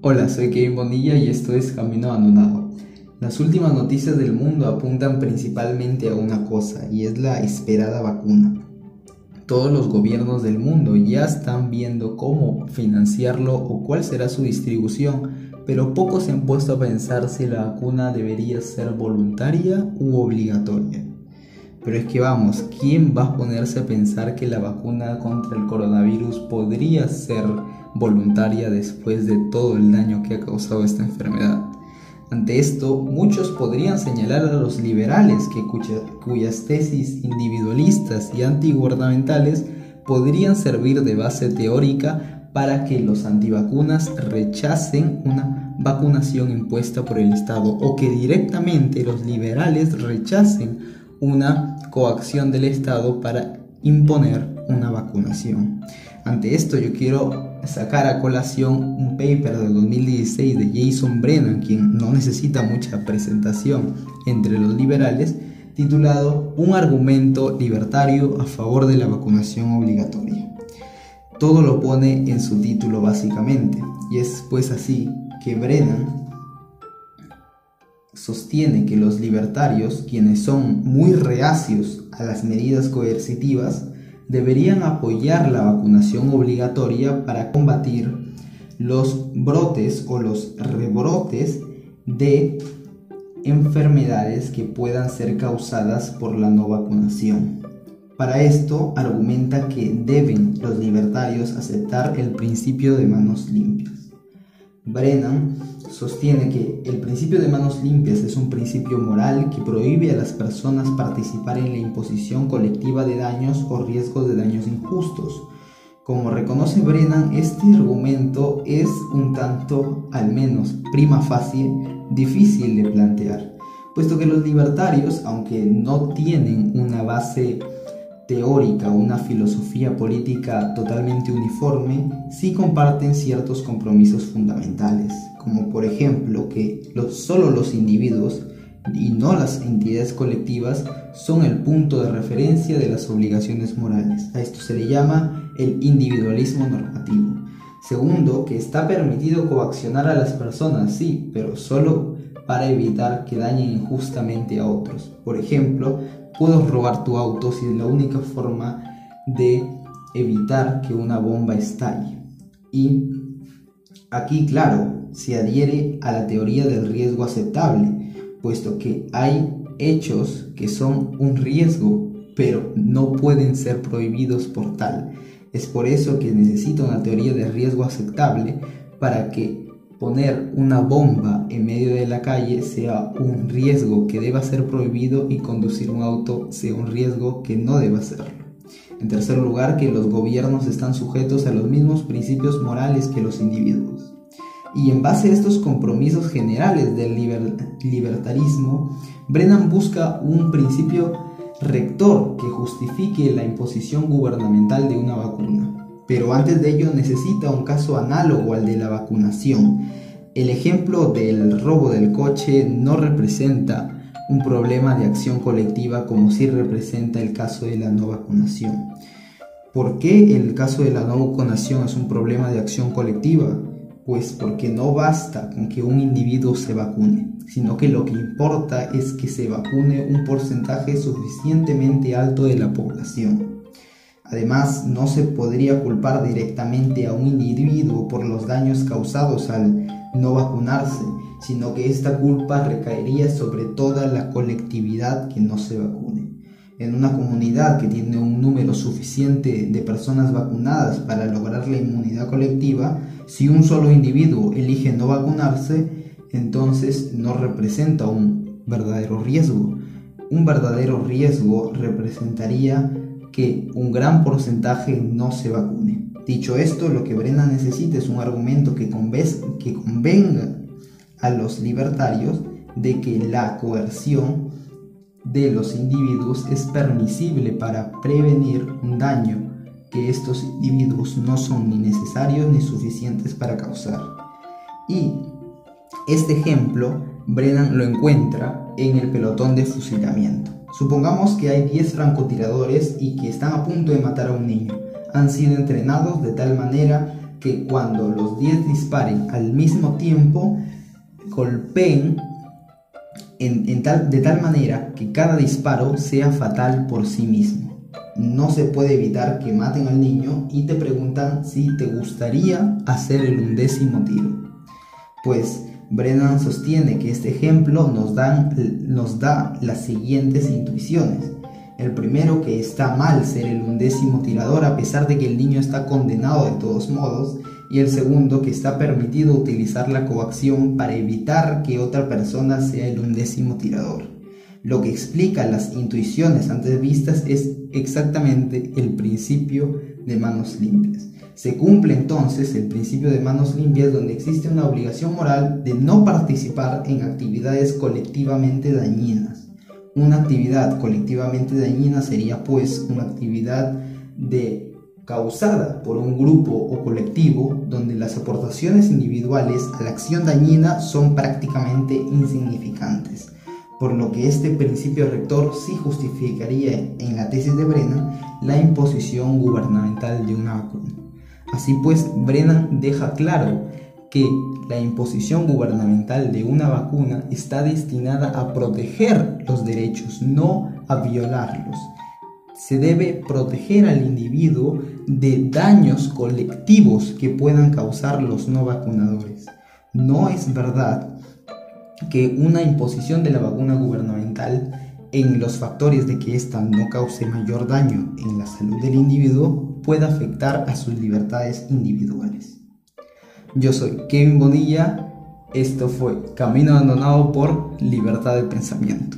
Hola, soy Kevin Bonilla y esto es Camino Abandonado. Las últimas noticias del mundo apuntan principalmente a una cosa y es la esperada vacuna. Todos los gobiernos del mundo ya están viendo cómo financiarlo o cuál será su distribución, pero pocos se han puesto a pensar si la vacuna debería ser voluntaria u obligatoria. Pero es que vamos, ¿quién va a ponerse a pensar que la vacuna contra el coronavirus podría ser voluntaria después de todo el daño que ha causado esta enfermedad? Ante esto, muchos podrían señalar a los liberales que cuyas tesis individualistas y antigubernamentales podrían servir de base teórica para que los antivacunas rechacen una vacunación impuesta por el Estado o que directamente los liberales rechacen una coacción del Estado para imponer una vacunación. Ante esto yo quiero sacar a colación un paper del 2016 de Jason Brennan, quien no necesita mucha presentación entre los liberales, titulado Un argumento libertario a favor de la vacunación obligatoria. Todo lo pone en su título básicamente, y es pues así que Brennan sostiene que los libertarios, quienes son muy reacios a las medidas coercitivas, deberían apoyar la vacunación obligatoria para combatir los brotes o los rebrotes de enfermedades que puedan ser causadas por la no vacunación. Para esto argumenta que deben los libertarios aceptar el principio de manos limpias. Brennan sostiene que el principio de manos limpias es un principio moral que prohíbe a las personas participar en la imposición colectiva de daños o riesgos de daños injustos. Como reconoce Brennan, este argumento es un tanto, al menos prima facie, difícil de plantear, puesto que los libertarios, aunque no tienen una base teórica una filosofía política totalmente uniforme, sí comparten ciertos compromisos fundamentales, como por ejemplo que solo los individuos y no las entidades colectivas son el punto de referencia de las obligaciones morales. A esto se le llama el individualismo normativo. Segundo, que está permitido coaccionar a las personas, sí, pero solo para evitar que dañen injustamente a otros. Por ejemplo, puedo robar tu auto si es la única forma de evitar que una bomba estalle. Y aquí, claro, se adhiere a la teoría del riesgo aceptable, puesto que hay hechos que son un riesgo, pero no pueden ser prohibidos por tal. Es por eso que necesita una teoría de riesgo aceptable para que poner una bomba en medio de la calle sea un riesgo que deba ser prohibido y conducir un auto sea un riesgo que no deba serlo. En tercer lugar, que los gobiernos están sujetos a los mismos principios morales que los individuos. Y en base a estos compromisos generales del libertarismo, Brennan busca un principio rector que justifique la imposición gubernamental de una vacuna pero antes de ello necesita un caso análogo al de la vacunación. El ejemplo del robo del coche no representa un problema de acción colectiva como sí representa el caso de la no vacunación. ¿Por qué el caso de la no vacunación es un problema de acción colectiva? Pues porque no basta con que un individuo se vacune, sino que lo que importa es que se vacune un porcentaje suficientemente alto de la población. Además, no se podría culpar directamente a un individuo por los daños causados al no vacunarse, sino que esta culpa recaería sobre toda la colectividad que no se vacune. En una comunidad que tiene un número suficiente de personas vacunadas para lograr la inmunidad colectiva, si un solo individuo elige no vacunarse, entonces no representa un verdadero riesgo. Un verdadero riesgo representaría que un gran porcentaje no se vacune. Dicho esto, lo que Brena necesita es un argumento que, que convenga a los libertarios de que la coerción de los individuos es permisible para prevenir un daño que estos individuos no son ni necesarios ni suficientes para causar. Y este ejemplo Brennan lo encuentra en el pelotón de fusilamiento. Supongamos que hay 10 francotiradores y que están a punto de matar a un niño. Han sido entrenados de tal manera que cuando los 10 disparen al mismo tiempo, golpeen de tal manera que cada disparo sea fatal por sí mismo. No se puede evitar que maten al niño y te preguntan si te gustaría hacer el undécimo tiro. Pues Brennan sostiene que este ejemplo nos da las siguientes intuiciones. El primero, que está mal ser el undécimo tirador a pesar de que el niño está condenado de todos modos. Y el segundo, que está permitido utilizar la coacción para evitar que otra persona sea el undécimo tirador. Lo que explica las intuiciones antes vistas es exactamente el principio de manos limpias. Se cumple entonces el principio de manos limpias donde existe una obligación moral de no participar en actividades colectivamente dañinas. Una actividad colectivamente dañina sería pues una actividad de causada por un grupo o colectivo donde las aportaciones individuales a la acción dañina son prácticamente insignificantes, por lo que este principio rector sí justificaría en la tesis de Brennan la imposición gubernamental de una vacuna. Así pues, Brennan deja claro que la imposición gubernamental de una vacuna está destinada a proteger los derechos, no a violarlos. Se debe proteger al individuo de daños colectivos que puedan causar los no vacunadores. No es verdad que una imposición de la vacuna gubernamental en los factores de que ésta no cause mayor daño en la salud del individuo pueda afectar a sus libertades individuales. Yo soy Kevin Bonilla, esto fue Camino Abandonado por Libertad de Pensamiento.